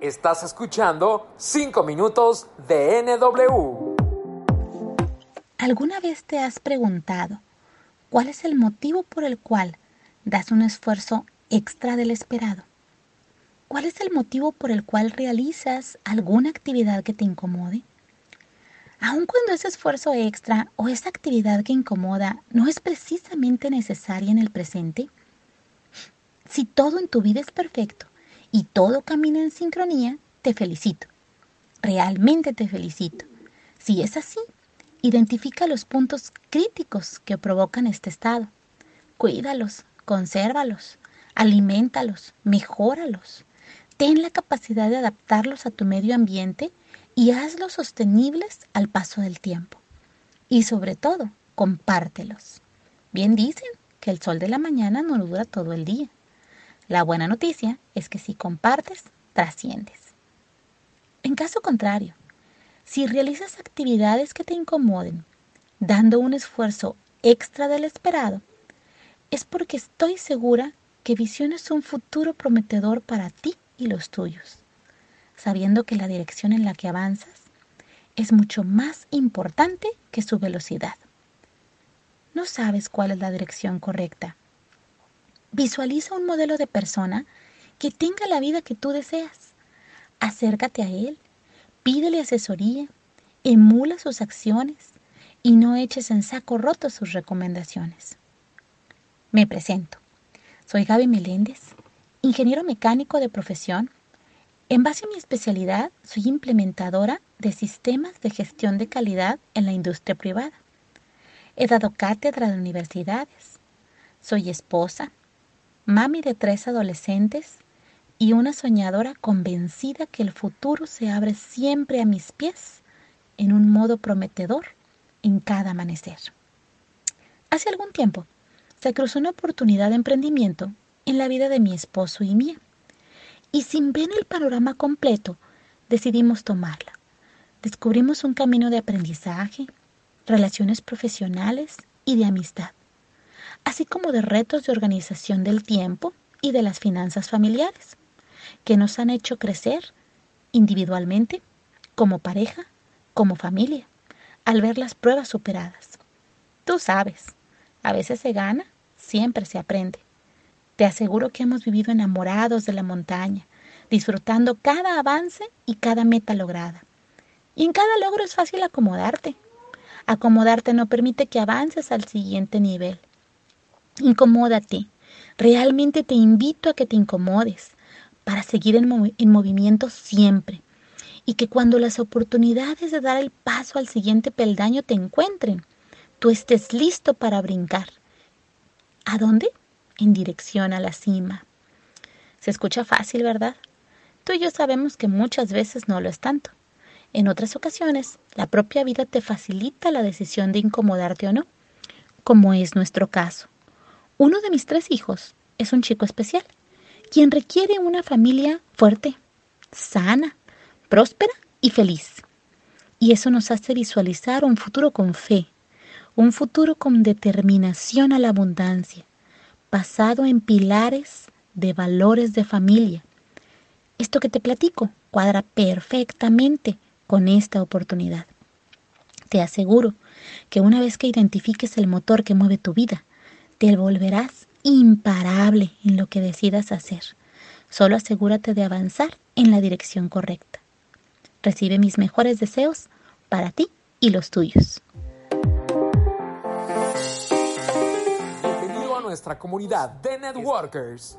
Estás escuchando 5 minutos de NW. ¿Alguna vez te has preguntado cuál es el motivo por el cual das un esfuerzo extra del esperado? ¿Cuál es el motivo por el cual realizas alguna actividad que te incomode? Aun cuando ese esfuerzo extra o esa actividad que incomoda no es precisamente necesaria en el presente, si todo en tu vida es perfecto y todo camina en sincronía, te felicito. Realmente te felicito. Si es así, identifica los puntos críticos que provocan este estado. Cuídalos, consérvalos, alimentalos, mejóralos. Ten la capacidad de adaptarlos a tu medio ambiente y hazlos sostenibles al paso del tiempo. Y sobre todo, compártelos. Bien dicen que el sol de la mañana no dura todo el día. La buena noticia es que si compartes, trasciendes. En caso contrario, si realizas actividades que te incomoden, dando un esfuerzo extra del esperado, es porque estoy segura que visiones un futuro prometedor para ti y los tuyos, sabiendo que la dirección en la que avanzas es mucho más importante que su velocidad. No sabes cuál es la dirección correcta, Visualiza un modelo de persona que tenga la vida que tú deseas. Acércate a él, pídele asesoría, emula sus acciones y no eches en saco roto sus recomendaciones. Me presento. Soy Gaby Meléndez, ingeniero mecánico de profesión. En base a mi especialidad, soy implementadora de sistemas de gestión de calidad en la industria privada. He dado cátedra de universidades. Soy esposa, mami de tres adolescentes y una soñadora convencida que el futuro se abre siempre a mis pies en un modo prometedor en cada amanecer. Hace algún tiempo se cruzó una oportunidad de emprendimiento en la vida de mi esposo y mía, y sin ver el panorama completo, decidimos tomarla. Descubrimos un camino de aprendizaje, relaciones profesionales y de amistad así como de retos de organización del tiempo y de las finanzas familiares, que nos han hecho crecer individualmente, como pareja, como familia, al ver las pruebas superadas. Tú sabes, a veces se gana, siempre se aprende. Te aseguro que hemos vivido enamorados de la montaña, disfrutando cada avance y cada meta lograda. Y en cada logro es fácil acomodarte. Acomodarte no permite que avances al siguiente nivel. Incomódate. Realmente te invito a que te incomodes para seguir en, movimiento siempre. Y que cuando las oportunidades de dar el paso al siguiente peldaño te encuentren, tú estés listo para brincar. ¿A dónde? En dirección a la cima. Se escucha fácil, ¿verdad? Tú y yo sabemos que muchas veces no lo es tanto. En otras ocasiones, la propia vida te facilita la decisión de incomodarte o no, como es nuestro caso. Uno de mis tres hijos es un chico especial, quien requiere una familia fuerte, sana, próspera y feliz. Y eso nos hace visualizar un futuro con fe, un futuro con determinación a la abundancia, basado en pilares de valores de familia. Esto que te platico cuadra perfectamente con esta oportunidad. Te aseguro que una vez que identifiques el motor que mueve tu vida, te volverás imparable en lo que decidas hacer. Solo asegúrate de avanzar en la dirección correcta. Recibe mis mejores deseos para ti y los tuyos. Bienvenido a nuestra comunidad de networkers.